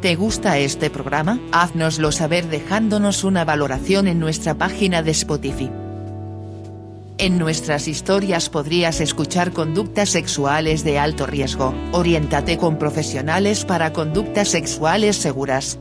¿Te gusta este programa? Haznoslo saber dejándonos una valoración en nuestra página de Spotify. En nuestras historias podrías escuchar conductas sexuales de alto riesgo, oriéntate con profesionales para conductas sexuales seguras.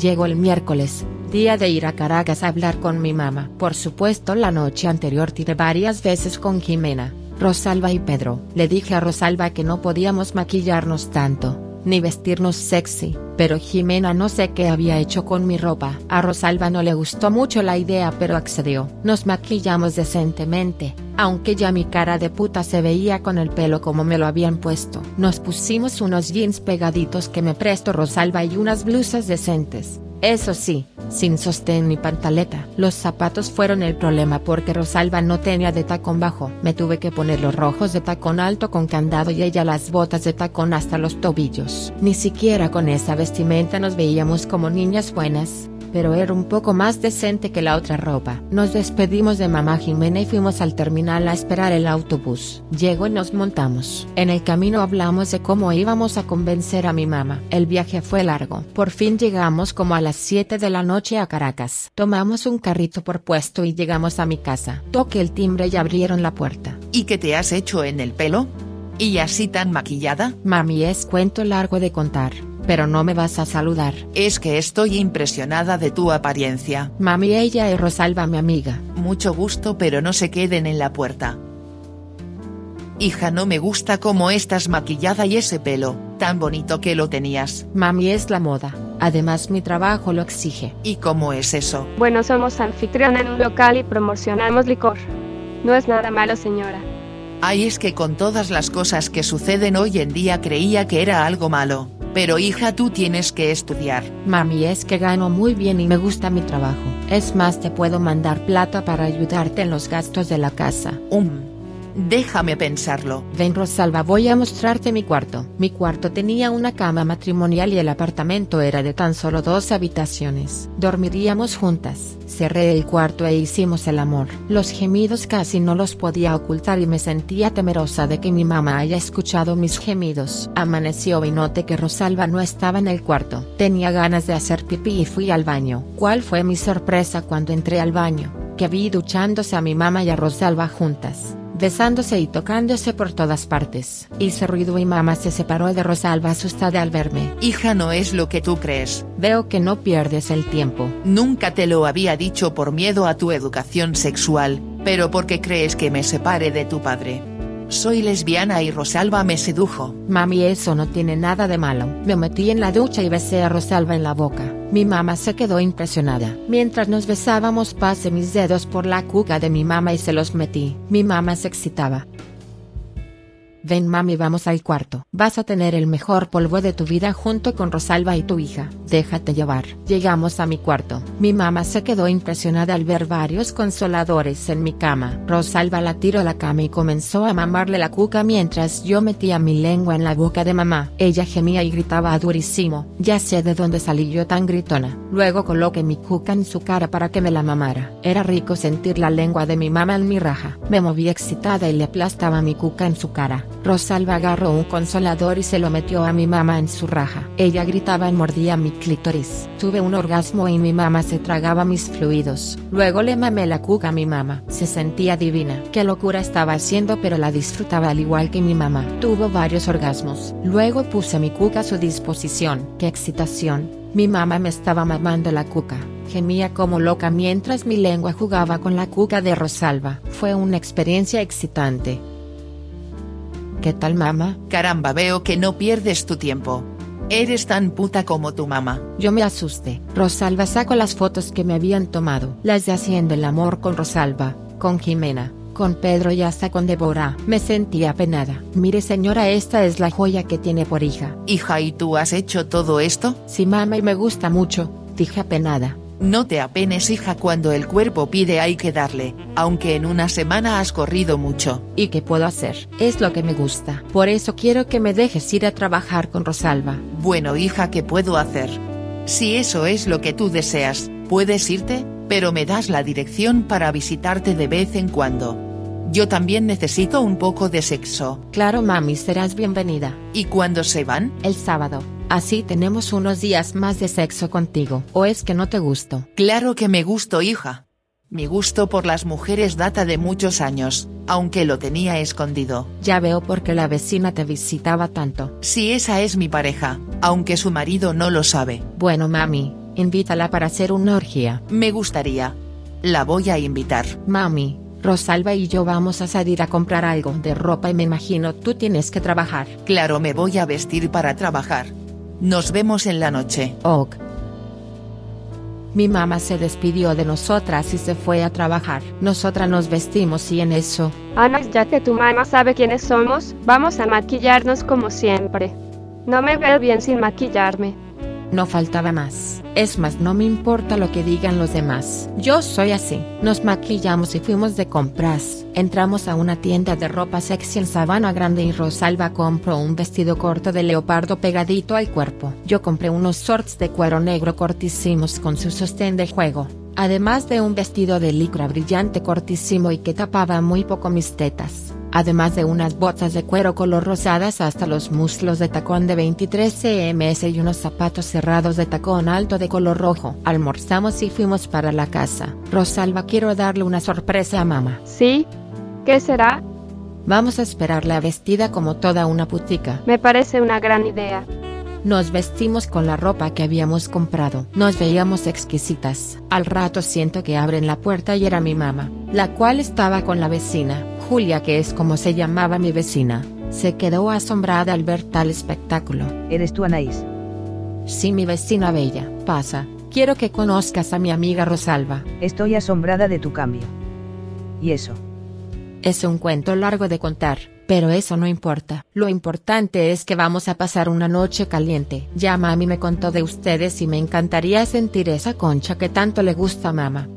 Llegó el miércoles, día de ir a Caracas a hablar con mi mamá. Por supuesto la noche anterior tiré varias veces con Jimena, Rosalba y Pedro. Le dije a Rosalba que no podíamos maquillarnos tanto, ni vestirnos sexy, pero Jimena no sé qué había hecho con mi ropa. A Rosalba no le gustó mucho la idea pero accedió. Nos maquillamos decentemente, aunque ya mi cara de puta se veía con el pelo como me lo habían puesto. Nos pusimos unos jeans pegaditos que me prestó Rosalba y unas blusas decentes. Eso sí, sin sostén ni pantaleta. Los zapatos fueron el problema porque Rosalba no tenía de tacón bajo. Me tuve que poner los rojos de tacón alto con candado y ella las botas de tacón hasta los tobillos. Ni siquiera con esa vestimenta nos veíamos como niñas buenas pero era un poco más decente que la otra ropa. Nos despedimos de mamá Jimena y fuimos al terminal a esperar el autobús. Llegó y nos montamos. En el camino hablamos de cómo íbamos a convencer a mi mamá. El viaje fue largo. Por fin llegamos como a las 7 de la noche a Caracas. Tomamos un carrito por puesto y llegamos a mi casa. Toqué el timbre y abrieron la puerta. ¿Y qué te has hecho en el pelo? ¿Y así tan maquillada? Mami es cuento largo de contar pero no me vas a saludar. Es que estoy impresionada de tu apariencia. Mami ella es Rosalba mi amiga. Mucho gusto pero no se queden en la puerta. Hija no me gusta cómo estás maquillada y ese pelo, tan bonito que lo tenías. Mami es la moda, además mi trabajo lo exige. ¿Y cómo es eso? Bueno somos anfitrión en un local y promocionamos licor. No es nada malo señora. Ay es que con todas las cosas que suceden hoy en día creía que era algo malo. Pero hija tú tienes que estudiar. Mami es que gano muy bien y me gusta mi trabajo. Es más te puedo mandar plata para ayudarte en los gastos de la casa. Um. Déjame pensarlo. Ven Rosalba voy a mostrarte mi cuarto. Mi cuarto tenía una cama matrimonial y el apartamento era de tan solo dos habitaciones. Dormiríamos juntas. Cerré el cuarto e hicimos el amor. Los gemidos casi no los podía ocultar y me sentía temerosa de que mi mamá haya escuchado mis gemidos. Amaneció y noté que Rosalba no estaba en el cuarto. Tenía ganas de hacer pipí y fui al baño. ¿Cuál fue mi sorpresa cuando entré al baño? Que vi duchándose a mi mamá y a Rosalba juntas besándose y tocándose por todas partes. Hice ruido y mamá se separó de Rosalba asustada al verme. Hija no es lo que tú crees. Veo que no pierdes el tiempo. Nunca te lo había dicho por miedo a tu educación sexual, pero porque crees que me separe de tu padre. Soy lesbiana y Rosalba me sedujo. Mami eso no tiene nada de malo. Me metí en la ducha y besé a Rosalba en la boca. Mi mamá se quedó impresionada. Mientras nos besábamos pasé mis dedos por la cuca de mi mamá y se los metí. Mi mamá se excitaba. Ven mami vamos al cuarto. Vas a tener el mejor polvo de tu vida junto con Rosalba y tu hija. Déjate llevar. Llegamos a mi cuarto. Mi mamá se quedó impresionada al ver varios consoladores en mi cama. Rosalba la tiró a la cama y comenzó a mamarle la cuca mientras yo metía mi lengua en la boca de mamá. Ella gemía y gritaba durísimo. Ya sé de dónde salí yo tan gritona. Luego coloqué mi cuca en su cara para que me la mamara. Era rico sentir la lengua de mi mamá en mi raja. Me moví excitada y le aplastaba mi cuca en su cara. Rosalba agarró un consolador y se lo metió a mi mamá en su raja. Ella gritaba y mordía mi clítoris. Tuve un orgasmo y mi mamá se tragaba mis fluidos. Luego le mamé la cuca a mi mamá. Se sentía divina. Qué locura estaba haciendo pero la disfrutaba al igual que mi mamá. Tuvo varios orgasmos. Luego puse mi cuca a su disposición. Qué excitación. Mi mamá me estaba mamando la cuca. Gemía como loca mientras mi lengua jugaba con la cuca de Rosalba. Fue una experiencia excitante. ¿Qué tal mamá? Caramba veo que no pierdes tu tiempo. Eres tan puta como tu mamá. Yo me asusté. Rosalba sacó las fotos que me habían tomado. Las de haciendo el amor con Rosalba, con Jimena, con Pedro y hasta con Débora. Me sentí apenada. Mire señora, esta es la joya que tiene por hija. Hija, ¿y tú has hecho todo esto? Sí mamá y me gusta mucho, dije apenada. No te apenes hija cuando el cuerpo pide hay que darle, aunque en una semana has corrido mucho. ¿Y qué puedo hacer? Es lo que me gusta. Por eso quiero que me dejes ir a trabajar con Rosalba. Bueno hija, ¿qué puedo hacer? Si eso es lo que tú deseas, puedes irte, pero me das la dirección para visitarte de vez en cuando. Yo también necesito un poco de sexo. Claro mami, serás bienvenida. ¿Y cuándo se van? El sábado. Así tenemos unos días más de sexo contigo. ¿O es que no te gusto? Claro que me gusto hija. Mi gusto por las mujeres data de muchos años, aunque lo tenía escondido. Ya veo por qué la vecina te visitaba tanto. Si esa es mi pareja, aunque su marido no lo sabe. Bueno mami, invítala para hacer una orgía. Me gustaría. La voy a invitar. Mami, Rosalba y yo vamos a salir a comprar algo de ropa y me imagino tú tienes que trabajar. Claro, me voy a vestir para trabajar. Nos vemos en la noche. Ok. Mi mamá se despidió de nosotras y se fue a trabajar. Nosotras nos vestimos y en eso. Ana, ya que tu mamá sabe quiénes somos, vamos a maquillarnos como siempre. No me veo bien sin maquillarme. No faltaba más. Es más, no me importa lo que digan los demás. Yo soy así. Nos maquillamos y fuimos de compras. Entramos a una tienda de ropa sexy en Sabana Grande y Rosalba compró un vestido corto de leopardo pegadito al cuerpo. Yo compré unos shorts de cuero negro cortísimos con su sostén de juego. Además de un vestido de licra brillante cortísimo y que tapaba muy poco mis tetas además de unas botas de cuero color rosadas hasta los muslos de tacón de 23 cms y unos zapatos cerrados de tacón alto de color rojo. Almorzamos y fuimos para la casa. Rosalba, quiero darle una sorpresa a mamá. ¿Sí? ¿Qué será? Vamos a esperarla vestida como toda una putica. Me parece una gran idea. Nos vestimos con la ropa que habíamos comprado. Nos veíamos exquisitas. Al rato siento que abren la puerta y era mi mamá, la cual estaba con la vecina. Julia que es como se llamaba mi vecina, se quedó asombrada al ver tal espectáculo. ¿Eres tú Anaís? Sí mi vecina bella, pasa, quiero que conozcas a mi amiga Rosalba. Estoy asombrada de tu cambio. ¿Y eso? Es un cuento largo de contar, pero eso no importa. Lo importante es que vamos a pasar una noche caliente. Ya mami me contó de ustedes y me encantaría sentir esa concha que tanto le gusta a mamá.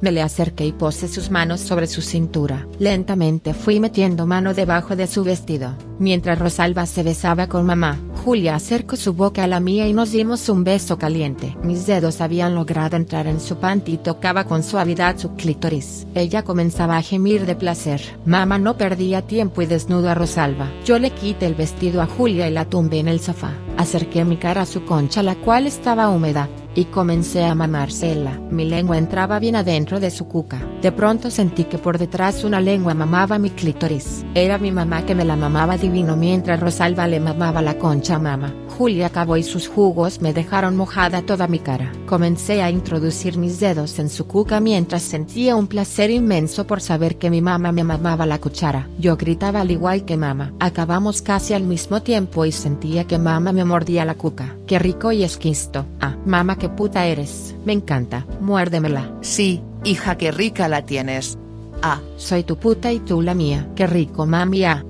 Me le acerqué y posé sus manos sobre su cintura. Lentamente fui metiendo mano debajo de su vestido. Mientras Rosalba se besaba con mamá, Julia acercó su boca a la mía y nos dimos un beso caliente. Mis dedos habían logrado entrar en su panty y tocaba con suavidad su clítoris. Ella comenzaba a gemir de placer. Mamá no perdía tiempo y desnudo a Rosalba. Yo le quité el vestido a Julia y la tumbé en el sofá. Acerqué mi cara a su concha la cual estaba húmeda y comencé a mamársela. Mi lengua entraba bien adentro de su cuca. De pronto sentí que por detrás una lengua mamaba mi clítoris. Era mi mamá que me la mamaba divino mientras Rosalba le mamaba la concha a mamá. Julia acabó y sus jugos me dejaron mojada toda mi cara. Comencé a introducir mis dedos en su cuca mientras sentía un placer inmenso por saber que mi mamá me mamaba la cuchara. Yo gritaba al igual que mamá. Acabamos casi al mismo tiempo y sentía que mamá me mordía la cuca. Qué rico y esquisto. Ah, mamá qué puta eres. Me encanta. Muérdemela. Sí, hija, qué rica la tienes. Ah, Soy tu puta y tú la mía. Qué rico mami. Ah.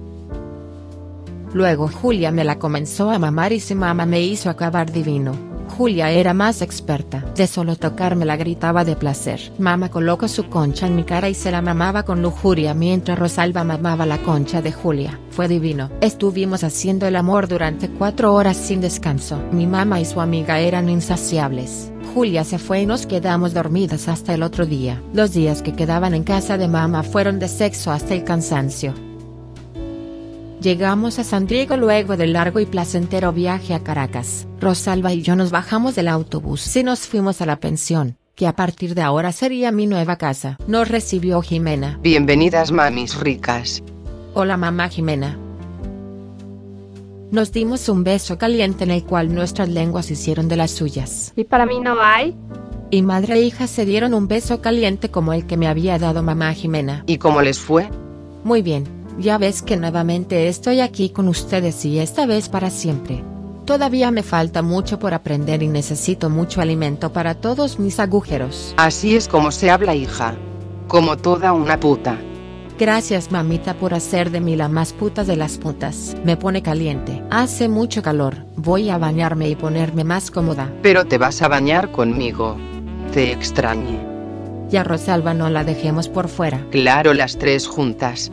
Luego Julia me la comenzó a mamar y si mamá me hizo acabar divino. Julia era más experta. De solo tocarme la gritaba de placer. Mamá colocó su concha en mi cara y se la mamaba con lujuria mientras Rosalba mamaba la concha de Julia. Fue divino. Estuvimos haciendo el amor durante cuatro horas sin descanso. Mi mamá y su amiga eran insaciables. Julia se fue y nos quedamos dormidas hasta el otro día. Los días que quedaban en casa de mamá fueron de sexo hasta el cansancio. Llegamos a San Diego luego del largo y placentero viaje a Caracas. Rosalba y yo nos bajamos del autobús y nos fuimos a la pensión, que a partir de ahora sería mi nueva casa. Nos recibió Jimena. Bienvenidas mamis ricas. Hola mamá Jimena. Nos dimos un beso caliente en el cual nuestras lenguas hicieron de las suyas. ¿Y para mí no hay? Y madre e hija se dieron un beso caliente como el que me había dado mamá Jimena. ¿Y cómo les fue? Muy bien, ya ves que nuevamente estoy aquí con ustedes y esta vez para siempre. Todavía me falta mucho por aprender y necesito mucho alimento para todos mis agujeros. Así es como se habla hija. como toda una puta. Gracias mamita por hacer de mí la más puta de las putas. Me pone caliente. Hace mucho calor. Voy a bañarme y ponerme más cómoda. Pero te vas a bañar conmigo. Te extrañe. Y a Rosalba no la dejemos por fuera. Claro, las tres juntas.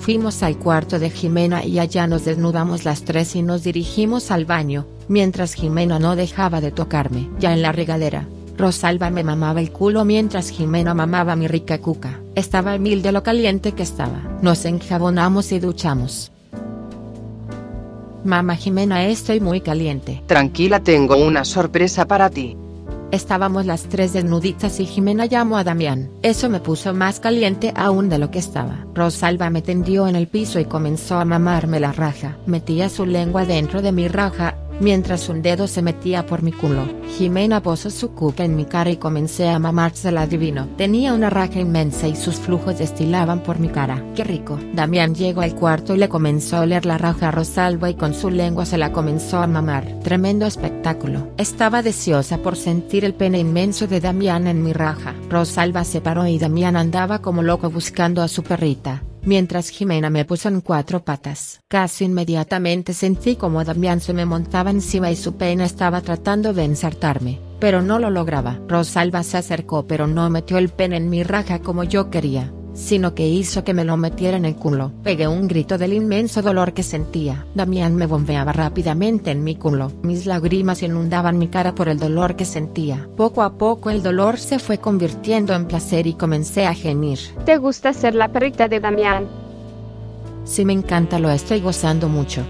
Fuimos al cuarto de Jimena y allá nos desnudamos las tres y nos dirigimos al baño, mientras Jimena no dejaba de tocarme. Ya en la regadera, Rosalba me mamaba el culo mientras Jimena mamaba mi rica cuca. Estaba mil de lo caliente que estaba. Nos enjabonamos y duchamos. Mamá Jimena estoy muy caliente. Tranquila, tengo una sorpresa para ti. Estábamos las tres desnuditas y Jimena llamó a Damián. Eso me puso más caliente aún de lo que estaba. Rosalba me tendió en el piso y comenzó a mamarme la raja. Metía su lengua dentro de mi raja, mientras un dedo se metía por mi culo. Jimena posó su cuca en mi cara y comencé a mamársela divino. Tenía una raja inmensa y sus flujos destilaban por mi cara. ¡Qué rico! Damián llegó al cuarto y le comenzó a oler la raja a Rosalba y con su lengua se la comenzó a mamar. Tremendo espectáculo. Estaba deseosa por sentir el pene inmenso de Damián en mi raja. Rosalba se paró y Damián andaba como loco buscando a su perrita mientras Jimena me puso en cuatro patas. Casi inmediatamente sentí como Damián se me montaba encima y su pena estaba tratando de ensartarme, pero no lo lograba. Rosalba se acercó pero no metió el pene en mi raja como yo quería sino que hizo que me lo metiera en el culo. Pegué un grito del inmenso dolor que sentía. Damián me bombeaba rápidamente en mi culo. Mis lágrimas inundaban mi cara por el dolor que sentía. Poco a poco el dolor se fue convirtiendo en placer y comencé a gemir. ¿Te gusta ser la perrita de Damián? Si me encanta, lo estoy gozando mucho.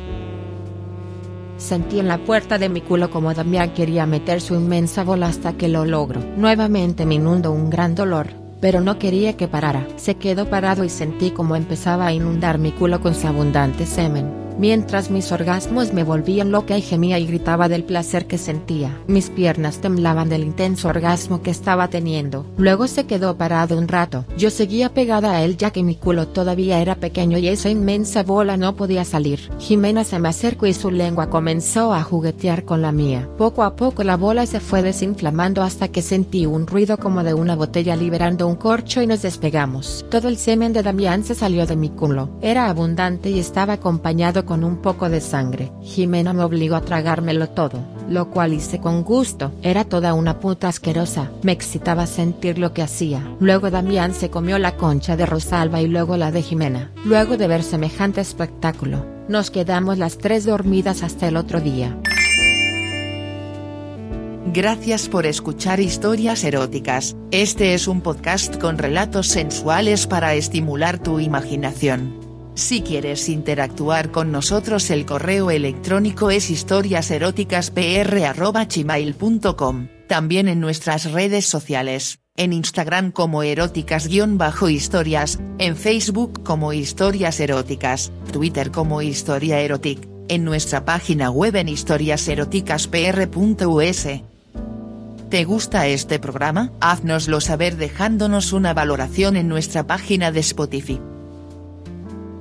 Sentí en la puerta de mi culo como Damián quería meter su inmensa bola hasta que lo logro. Nuevamente me inundó un gran dolor pero no quería que parara. Se quedó parado y sentí como empezaba a inundar mi culo con su abundante semen mientras mis orgasmos me volvían loca y gemía y gritaba del placer que sentía. Mis piernas temblaban del intenso orgasmo que estaba teniendo. Luego se quedó parado un rato. Yo seguía pegada a él ya que mi culo todavía era pequeño y esa inmensa bola no podía salir. Jimena se me acercó y su lengua comenzó a juguetear con la mía. Poco a poco la bola se fue desinflamando hasta que sentí un ruido como de una botella liberando un corcho y nos despegamos. Todo el semen de Damián se salió de mi culo. Era abundante y estaba acompañado con un poco de sangre. Jimena me obligó a tragármelo todo, lo cual hice con gusto. Era toda una puta asquerosa. Me excitaba sentir lo que hacía. Luego Damián se comió la concha de Rosalba y luego la de Jimena. Luego de ver semejante espectáculo, nos quedamos las tres dormidas hasta el otro día. Gracias por escuchar historias eróticas. Este es un podcast con relatos sensuales para estimular tu imaginación. Si quieres interactuar con nosotros el correo electrónico es historiaseroticaspr.gmail.com, también en nuestras redes sociales, en Instagram como eróticas-historias, en Facebook como historias eróticas, Twitter como historia erotic, en nuestra página web en historiaseroticaspr.us. ¿Te gusta este programa? Haznoslo saber dejándonos una valoración en nuestra página de Spotify.